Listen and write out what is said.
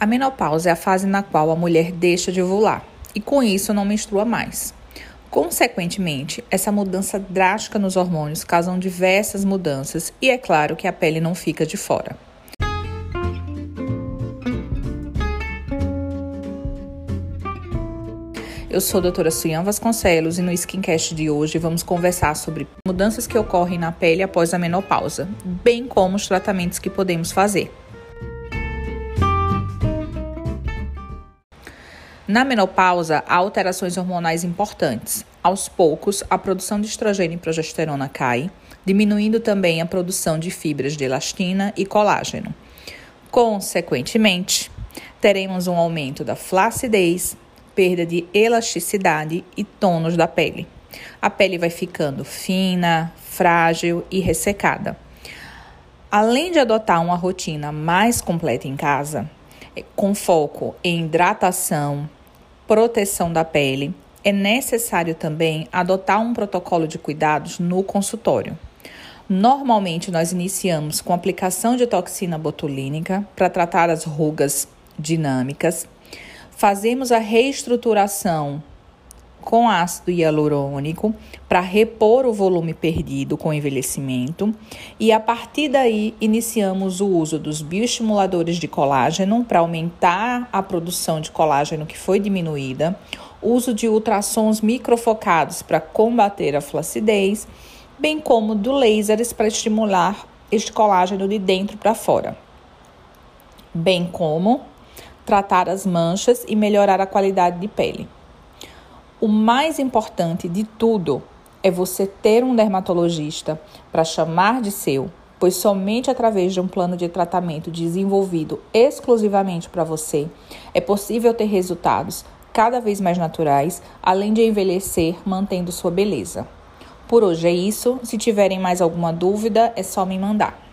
A menopausa é a fase na qual a mulher deixa de ovular e com isso não menstrua mais. Consequentemente, essa mudança drástica nos hormônios causam diversas mudanças e é claro que a pele não fica de fora. Eu sou a doutora Suyan Vasconcelos e no Skincast de hoje vamos conversar sobre mudanças que ocorrem na pele após a menopausa, bem como os tratamentos que podemos fazer. Na menopausa, há alterações hormonais importantes. Aos poucos, a produção de estrogênio e progesterona cai, diminuindo também a produção de fibras de elastina e colágeno. Consequentemente, teremos um aumento da flacidez, perda de elasticidade e tônus da pele. A pele vai ficando fina, frágil e ressecada. Além de adotar uma rotina mais completa em casa, com foco em hidratação, proteção da pele, é necessário também adotar um protocolo de cuidados no consultório. Normalmente, nós iniciamos com aplicação de toxina botulínica para tratar as rugas dinâmicas. Fazemos a reestruturação com ácido hialurônico para repor o volume perdido com envelhecimento. E a partir daí iniciamos o uso dos bioestimuladores de colágeno para aumentar a produção de colágeno que foi diminuída, uso de ultrassons microfocados para combater a flacidez, bem como do lasers para estimular este colágeno de dentro para fora, bem como tratar as manchas e melhorar a qualidade de pele. O mais importante de tudo é você ter um dermatologista para chamar de seu, pois somente através de um plano de tratamento desenvolvido exclusivamente para você é possível ter resultados cada vez mais naturais, além de envelhecer mantendo sua beleza. Por hoje é isso. Se tiverem mais alguma dúvida, é só me mandar.